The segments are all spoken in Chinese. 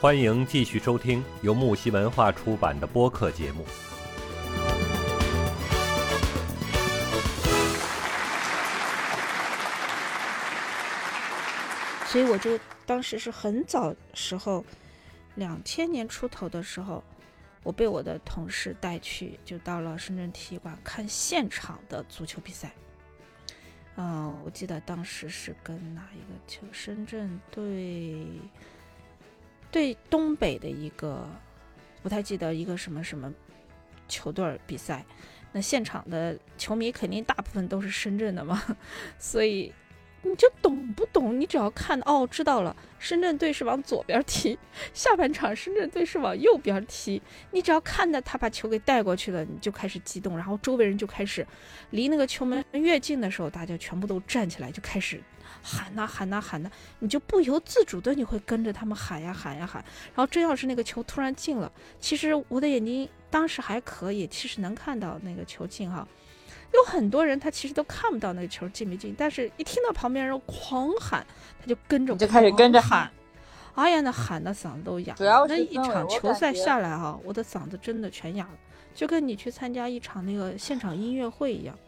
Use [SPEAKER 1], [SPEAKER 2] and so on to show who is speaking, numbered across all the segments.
[SPEAKER 1] 欢迎继续收听由木西文化出版的播客节目。
[SPEAKER 2] 所以我就当时是很早时候，两千年出头的时候，我被我的同事带去，就到了深圳体育馆看现场的足球比赛。嗯，我记得当时是跟哪一个球？深圳队。对东北的一个不太记得一个什么什么球队比赛，那现场的球迷肯定大部分都是深圳的嘛，所以你就懂不懂？你只要看哦，知道了，深圳队是往左边踢，下半场深圳队是往右边踢，你只要看到他把球给带过去了，你就开始激动，然后周围人就开始离那个球门越近的时候，大家全部都站起来就开始。喊呐喊呐喊呐，你就不由自主的你会跟着他们喊呀喊呀喊。然后真要是那个球突然进了，其实我的眼睛当时还可以，其实能看到那个球进哈。有很多人他其实都看不到那个球进没进，但是一听到旁边人狂喊，他就跟着
[SPEAKER 3] 就开始跟着喊。
[SPEAKER 2] 哎呀，那喊的嗓子都哑。
[SPEAKER 3] 主要
[SPEAKER 2] 那一场球赛下来哈，我的嗓子真的全哑了，就跟你去参加一场那个现场音乐会一样。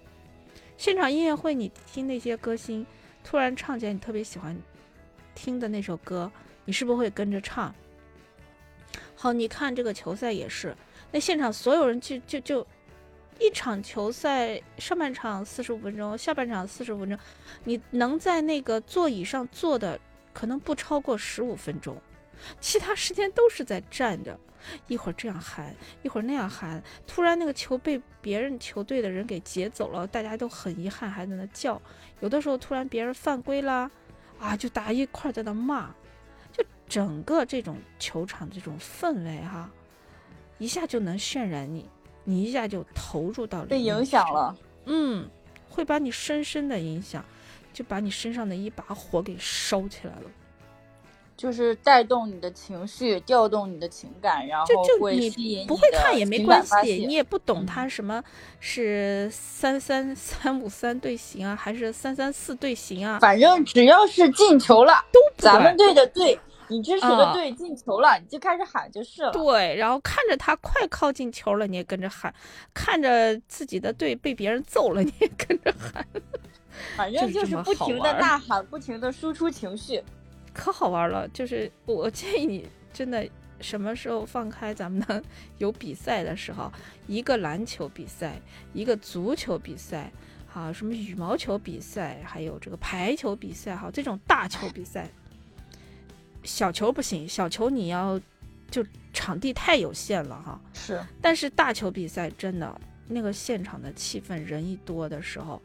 [SPEAKER 2] 现场音乐会你听那些歌星。突然唱起来你特别喜欢听的那首歌，你是不是会跟着唱？好，你看这个球赛也是，那现场所有人就就就一场球赛上半场四十五分钟，下半场四十五分钟，你能在那个座椅上坐的可能不超过十五分钟，其他时间都是在站着。一会儿这样喊，一会儿那样喊，突然那个球被别人球队的人给劫走了，大家都很遗憾，还在那叫。有的时候突然别人犯规啦，啊，就大家一块在那骂，就整个这种球场这种氛围哈，一下就能渲染你，你一下就投入到
[SPEAKER 3] 被影响了，
[SPEAKER 2] 嗯，会把你深深的影响，就把你身上的一把火给烧起来了。
[SPEAKER 3] 就是带动你的情绪，调动你的情感，然后
[SPEAKER 2] 你不会看也没关系，你也不懂他什么是三三三五三队形啊，还是三三四队形啊？
[SPEAKER 3] 反正只要是进球了，
[SPEAKER 2] 都
[SPEAKER 3] 咱们队的队，你支持的队进球了，你就开始喊就是了。
[SPEAKER 2] 对，然后看着他快靠近球了，你也跟着喊；看着自己的队被别人揍了，你也跟着喊。
[SPEAKER 3] 反正就是不停的呐喊，不停的输出情绪。
[SPEAKER 2] 可好玩了，就是我建议你真的什么时候放开咱们能有比赛的时候，一个篮球比赛，一个足球比赛，好什么羽毛球比赛，还有这个排球比赛，哈，这种大球比赛，小球不行，小球你要就场地太有限了哈。
[SPEAKER 3] 是，
[SPEAKER 2] 但是大球比赛真的那个现场的气氛，人一多的时候。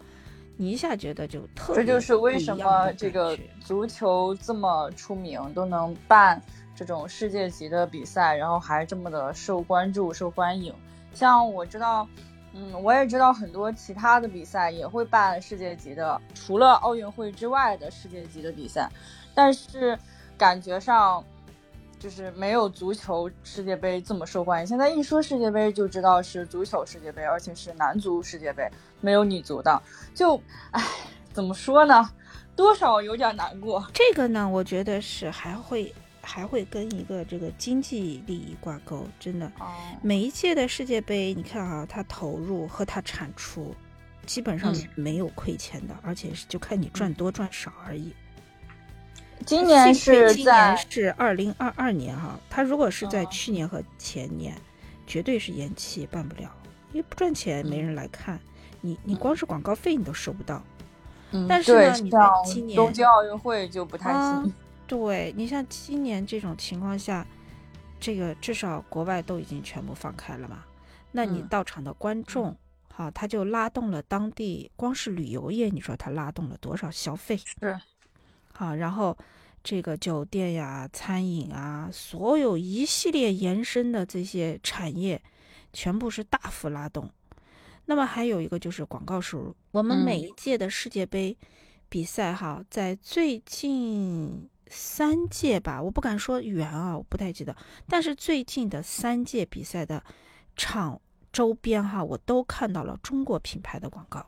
[SPEAKER 2] 你一下觉得就特
[SPEAKER 3] 别，这就是为什么这个足球这么出名，都能办这种世界级的比赛，然后还这么的受关注、受欢迎。像我知道，嗯，我也知道很多其他的比赛也会办世界级的，除了奥运会之外的世界级的比赛，但是感觉上。就是没有足球世界杯这么受欢迎。现在一说世界杯就知道是足球世界杯，而且是男足世界杯，没有女足的。就，唉，怎么说呢？多少有点难过。
[SPEAKER 2] 这个呢，我觉得是还会还会跟一个这个经济利益挂钩。真的，每一届的世界杯，你看啊，它投入和它产出基本上是没有亏钱的，而且是就看你赚多赚少而已。
[SPEAKER 3] 今年是
[SPEAKER 2] 今年是二零二二年哈，他如果是在去年和前年，绝对是延期办不了，因为不赚钱，没人来看，你你光是广告费你都收不到。
[SPEAKER 3] 嗯，
[SPEAKER 2] 但是呢，你在今年
[SPEAKER 3] 东京奥运会就不太行。
[SPEAKER 2] 对你像今年这种情况下，这个至少国外都已经全部放开了嘛，那你到场的观众，好，他就拉动了当地光是旅游业，你说他拉动了多少消费？
[SPEAKER 3] 是。
[SPEAKER 2] 好，然后这个酒店呀、餐饮啊，所有一系列延伸的这些产业，全部是大幅拉动。那么还有一个就是广告收入。我们每一届的世界杯比赛，哈，在最近三届吧，我不敢说远啊，我不太记得。但是最近的三届比赛的场周边，哈，我都看到了中国品牌的广告。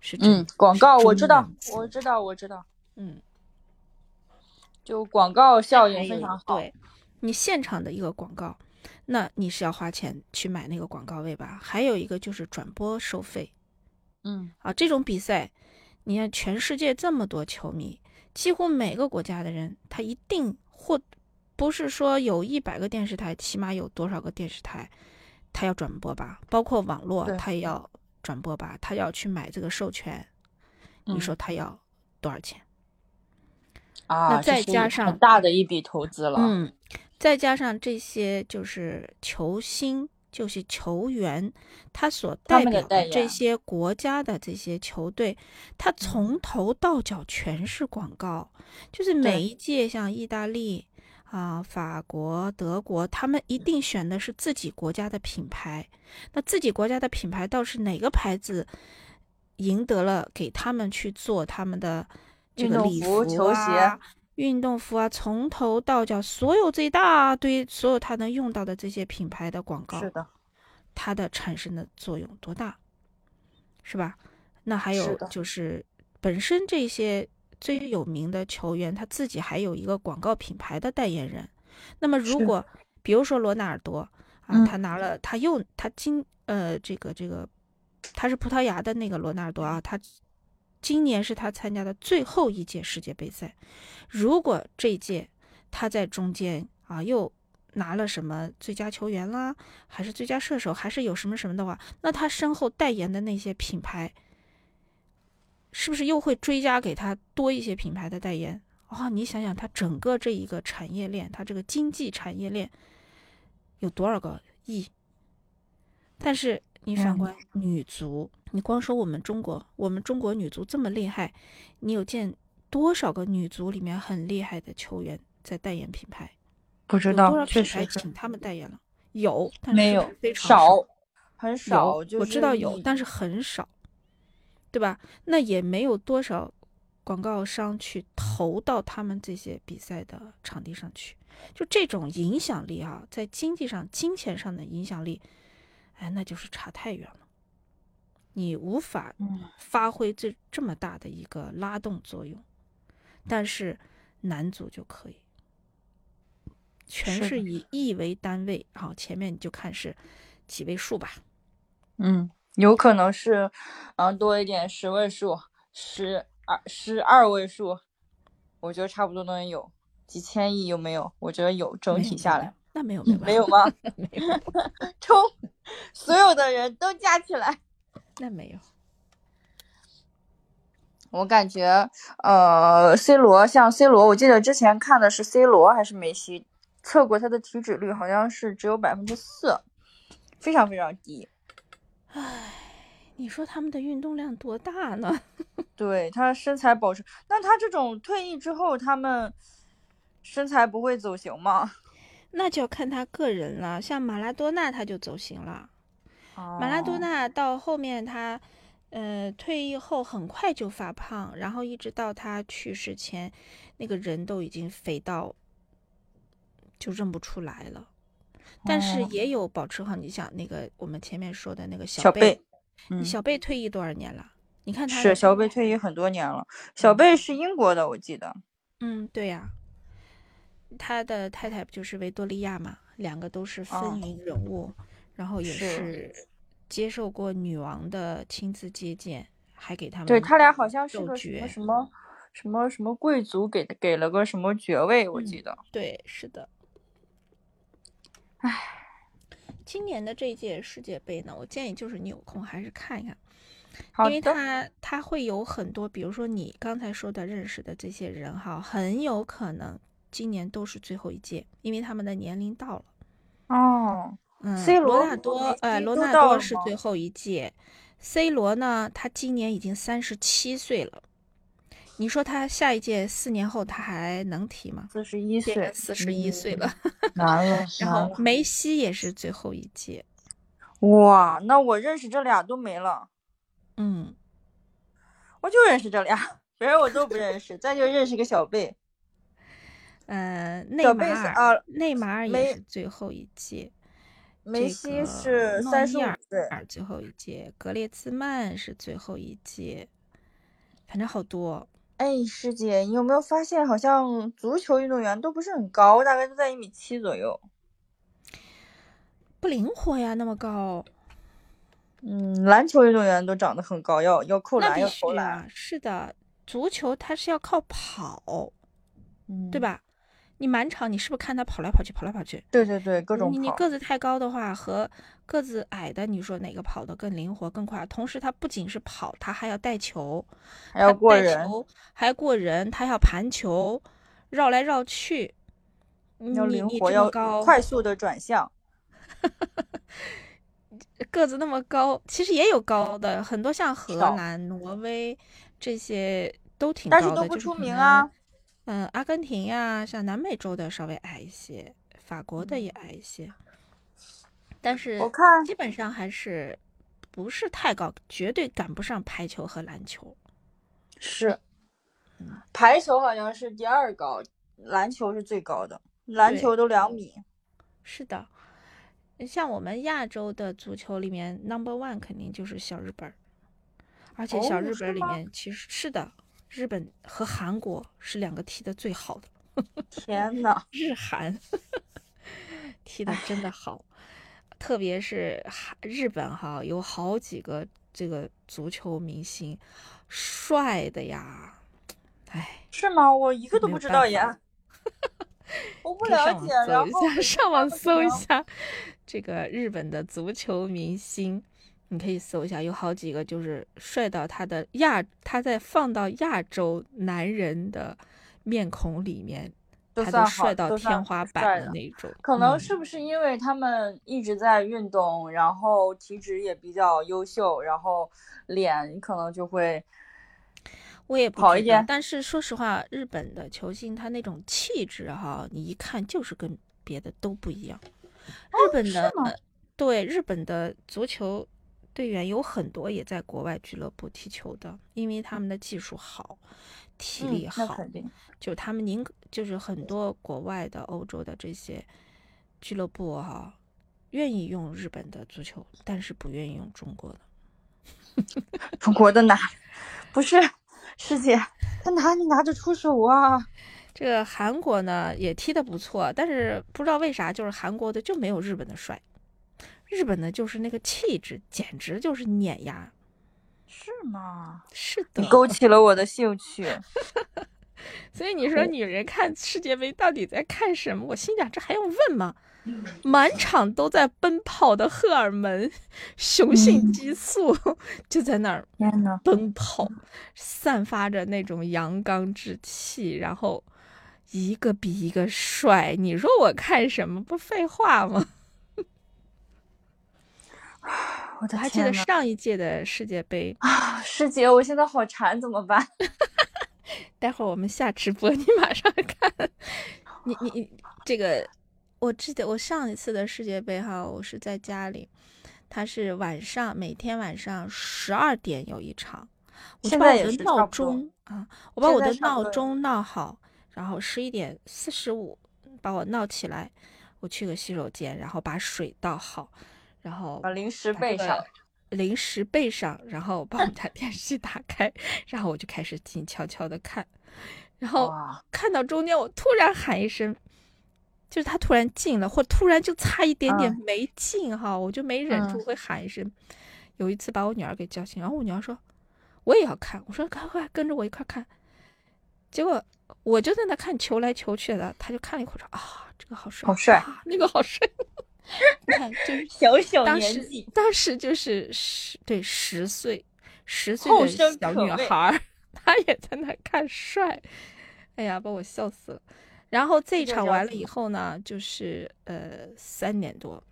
[SPEAKER 2] 是
[SPEAKER 3] 嗯，广告我知道，我知道，我知道，
[SPEAKER 2] 嗯。
[SPEAKER 3] 就广告效应非常好。
[SPEAKER 2] 对，你现场的一个广告，那你是要花钱去买那个广告位吧？还有一个就是转播收费，
[SPEAKER 3] 嗯
[SPEAKER 2] 啊，这种比赛，你看全世界这么多球迷，几乎每个国家的人，他一定或不是说有一百个电视台，起码有多少个电视台，他要转播吧？包括网络，他也要转播吧？他要去买这个授权，你
[SPEAKER 3] 嗯
[SPEAKER 2] 说他要多少钱？
[SPEAKER 3] 啊，
[SPEAKER 2] 那再加上
[SPEAKER 3] 很大的一笔投资了。
[SPEAKER 2] 嗯，再加上这些就是球星，就是球员，他所
[SPEAKER 3] 他
[SPEAKER 2] 代表
[SPEAKER 3] 的
[SPEAKER 2] 这些国家的这些球队，他
[SPEAKER 3] 嗯
[SPEAKER 2] 从头到脚全是广告，就是每一届像意大利啊、法国、德国，他们一定选的是自己国家的品牌。那自己国家的品牌倒是哪个牌子赢得了给他们去做他们的这
[SPEAKER 3] 运动
[SPEAKER 2] 个礼
[SPEAKER 3] 服球鞋
[SPEAKER 2] 啊、运动服啊，从头到脚所有这一大堆所有他能用到的这些品牌的广告，
[SPEAKER 3] 是的，
[SPEAKER 2] 它的产生的作用多大，是吧？那还有就是本身这些最有名的球员，他自己还有一个广告品牌的代言人。那么如果比如说罗纳尔多啊，
[SPEAKER 3] 嗯
[SPEAKER 2] 他拿了他又他今呃这个这个他是葡萄牙的那个罗纳尔多啊，他今年是他参加的最后一届世界杯赛。如果这一届他在中间啊又拿了什么最佳球员啦，还是最佳射手，还是有什么什么的话，那他身后代言的那些品牌，是不是又会追加给他多一些品牌的代言？啊、你想想，他整个这一个产业链，他这个经济产业链有多少个亿？但是你反
[SPEAKER 3] 嗯
[SPEAKER 2] 观女足，你光说我们中国，我们中国女足这么厉害，你有见多少个女足里面很厉害的球员在代言品牌？
[SPEAKER 3] 不知
[SPEAKER 2] 有多少
[SPEAKER 3] 道，确
[SPEAKER 2] 品牌请他们代言了？有，但
[SPEAKER 3] 没有
[SPEAKER 2] 是非常
[SPEAKER 3] 少
[SPEAKER 2] 少，
[SPEAKER 3] 很少。
[SPEAKER 2] 我知道有，但是很少，对吧？那也没有多少广告商去投到他们这些比赛的场地上去。就这种影响力啊，在经济上、金钱上的影响力，哎，那就是差太远了。你无法
[SPEAKER 3] 嗯
[SPEAKER 2] 发挥这这么大的一个拉动作用，但是男足就可以，全
[SPEAKER 3] 是
[SPEAKER 2] 以亿为单位，好，前面你就看是几位数吧。
[SPEAKER 3] 嗯，有可能是，嗯，多一点十位数，十二十二位数，我觉得差不多能有几千亿，有没有？我觉得有，整体下来
[SPEAKER 2] 那没有没有
[SPEAKER 3] 没有吗？
[SPEAKER 2] 没有，
[SPEAKER 3] 冲，所有的人都加起来。
[SPEAKER 2] 那没有。
[SPEAKER 3] 我感觉，呃，C 罗像 C 罗，我记得之前看的是 C 罗还是梅西，测过他的体脂率好像是只有百分之四，非常非常低。
[SPEAKER 2] 唉，你说他们的运动量多大呢？
[SPEAKER 3] 对他身材保持，那他这种退役之后，他们身材不会走形吗？
[SPEAKER 2] 那就要看他个人了。像马拉多纳他就走形了，马拉多
[SPEAKER 3] 哦
[SPEAKER 2] 纳到后面他，呃，退役后很快就发胖，然后一直到他去世前，那个人都已经肥到就认不出来了。但是
[SPEAKER 3] 哦
[SPEAKER 2] 也有保持好，你想那个我们前面说的那个
[SPEAKER 3] 小贝，嗯，
[SPEAKER 2] 小贝退役多少年了？你看他
[SPEAKER 3] 是小贝退役很多年了，小贝是英国的，我记得。
[SPEAKER 2] 嗯，对呀、他的太太不就是维多利亚嘛？两个都是风
[SPEAKER 3] 哦
[SPEAKER 2] 云人物，然后也
[SPEAKER 3] 是
[SPEAKER 2] 是接受过女王的亲自接见，还给他们
[SPEAKER 3] 对他俩好像是
[SPEAKER 2] 授
[SPEAKER 3] 个什么
[SPEAKER 2] 爵
[SPEAKER 3] 什么什么什么贵族给给了个什么爵位，我记
[SPEAKER 2] 嗯
[SPEAKER 3] 得。
[SPEAKER 2] 对，是的。
[SPEAKER 3] 唉，
[SPEAKER 2] 今年的这届世界杯呢，我建议就是你有空还是看一看，因为它它会有很多，比如说你刚才说的认识的这些人哈，很有可能今年都是最后一届，因为他们的年龄到了。
[SPEAKER 3] 哦，
[SPEAKER 2] 嗯
[SPEAKER 3] C 罗
[SPEAKER 2] 罗纳多，
[SPEAKER 3] 梅
[SPEAKER 2] 呃，罗纳多是最后一届，C 罗呢，他今年已经三十七岁了。你说他下一届四年后他还能踢吗？
[SPEAKER 3] 四十一岁，
[SPEAKER 2] 四十一岁了。
[SPEAKER 3] 难了，
[SPEAKER 2] 然。后梅西也是最后一届，
[SPEAKER 3] 哇，那我认识这俩都没了，
[SPEAKER 2] 嗯，
[SPEAKER 3] 我就认识这俩，别人我都不认识。再就认识个小贝，
[SPEAKER 2] 呃，内马尔，内马尔也是最后一届，
[SPEAKER 3] 梅西是
[SPEAKER 2] 诺
[SPEAKER 3] 三十五
[SPEAKER 2] 最后一届，格列兹曼是最后一届，反正好多。
[SPEAKER 3] 哎，师姐，你有没有发现，好像足球运动员都不是很高，大概都在一米七左右，
[SPEAKER 2] 不灵活呀，那么高。
[SPEAKER 3] 嗯，篮球运动员都长得很高，要要扣篮，要投
[SPEAKER 2] 篮。是的，足球它是要靠跑，
[SPEAKER 3] 嗯，
[SPEAKER 2] 对吧？你满场，你是不是看他跑来跑去，跑来跑去？
[SPEAKER 3] 对对对，各种
[SPEAKER 2] 你你个子太高的话，和个子矮的，你说哪个跑得更灵活、更快？同时，他不仅是跑，他还要带球，
[SPEAKER 3] 还要过人，
[SPEAKER 2] 还要过人，他要盘球，绕来绕去，
[SPEAKER 3] 要灵活，要快速的转向。
[SPEAKER 2] 个子那么高，其实也有高的，很多像荷兰、挪威这些都挺高
[SPEAKER 3] 的，但是都不出名啊。
[SPEAKER 2] 嗯，阿根廷呀，像南美洲的稍微矮一些，法国的也矮一些，但是
[SPEAKER 3] 我看
[SPEAKER 2] 基本上还是不是太高，绝对赶不上排球和篮球。
[SPEAKER 3] 是，排球好像是第二高，篮球是最高的，篮球都两米。
[SPEAKER 2] 是的，像我们亚洲的足球里面，number one 肯定就是小日本，而且小日本里面其实是的。日本和韩国是两个踢的最好的。
[SPEAKER 3] 天呐，
[SPEAKER 2] 日韩 踢的真的好，特别是韩日本哈，有好几个这个足球明星，帅的呀！哎，
[SPEAKER 3] 是吗？我一个都不知道呀。我不了解，然
[SPEAKER 2] 后上网搜一下这个日本的足球明星。你可以搜一下，有好几个就是帅到他的亚，他在放到亚洲男人的面孔里面，他
[SPEAKER 3] 都
[SPEAKER 2] 帅到天花板的那种。
[SPEAKER 3] 可能是不是因为他们一直在运动，然后体脂也比较优秀，然后脸可能就会，
[SPEAKER 2] 我也不
[SPEAKER 3] 好一点。
[SPEAKER 2] 但是说实话，日本的球星他那种气质哈，你一看就是跟别的都不一样。日本的对日本的足球。队员有很多也在国外俱乐部踢球的，因为他们的技术好，体力好，就他们宁就是很多国外的、欧洲的这些俱乐部哈，愿意用日本的足球，但是不愿意用中国的。
[SPEAKER 3] 中国的哪？不是师姐，他哪里拿得出手啊？
[SPEAKER 2] 这个韩国呢也踢得不错，但是不知道为啥，就是韩国的就没有日本的帅。日本的就是那个气质，简直就是碾压，
[SPEAKER 3] 是吗？
[SPEAKER 2] 是的，你
[SPEAKER 3] 勾起了我的兴趣。
[SPEAKER 2] 所以你说女人看世界杯到底在看什么？我心想，这还用问吗？满场都在奔跑的荷尔蒙、雄性激素就在那儿奔跑，散发着那种阳刚之气，然后一个比一个帅。你说我看什么？不废话吗？
[SPEAKER 3] 我的
[SPEAKER 2] 还记得上一届的世界杯
[SPEAKER 3] 啊，师姐，我现在好馋，怎么办？
[SPEAKER 2] 待会儿我们下直播，你马上看。你你你，这个我记得我上一次的世界杯哈，我是在家里，它是晚上每天晚上十二点有一场，我把我的闹钟啊，我把我的闹钟闹好，然后十一点四十五把我闹起来，我去个洗手间，然后把水倒好。然后
[SPEAKER 3] 把零食备上，
[SPEAKER 2] 零食备上，然后把我们家电视机打开，然后我就开始静悄悄的看，然后看到中间我突然喊一声，就是他突然进了，或突然就差一点点没进哈，我就没忍住会喊一声。有一次把我女儿给叫醒，然后我女儿说我也要看，我说快快跟着我一块看，结果我就在那看球来球去的，他就看了一会儿说啊这个好帅，
[SPEAKER 3] 好帅，
[SPEAKER 2] 那个好帅。你看，就是
[SPEAKER 3] 小小年纪，
[SPEAKER 2] 当时就是十对十岁，十岁的小女孩，她也在那看帅，哎呀，把我笑死了。然后这一场完了以后呢，就是呃三点多，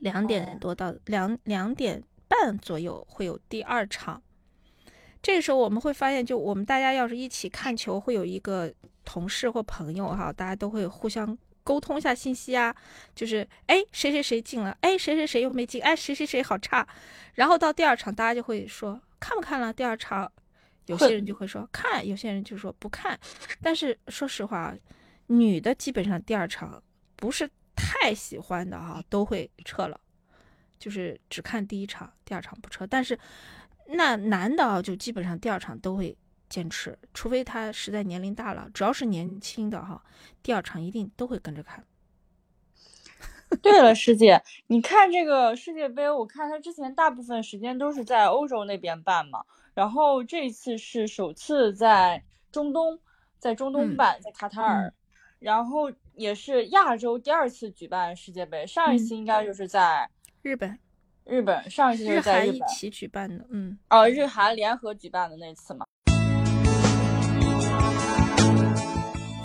[SPEAKER 2] 两点多到两两点半左右会有第二场。这个时候我们会发现，就我们大家要是一起看球，会有一个同事或朋友哈，大家都会互相。沟通一下信息啊，就是哎谁谁谁进了，哎谁谁谁又没进，哎谁谁谁好差，然后到第二场大家就会说看不看了？第二场有些人就会说看，有些人就说不看。但是说实话，女的基本上第二场不是太喜欢的哈，都会撤了，就是只看第一场，第二场不撤。但是那男的啊，就基本上第二场都会坚持，除非他实在年龄大了，只要是年轻的哈，第二场一定都会跟着看。
[SPEAKER 3] 对了，师姐，你看这个世界杯，我看他之前大部分时间都是在欧洲那边办嘛，然后这次是首次在中东，在中东办，在卡塔尔，然后也是亚洲第二次举办世界杯，上一次应该就是在
[SPEAKER 2] 日本，
[SPEAKER 3] 日本上一次是在
[SPEAKER 2] 日韩一起举办的，嗯，
[SPEAKER 3] 哦，日韩联合举办的那次嘛。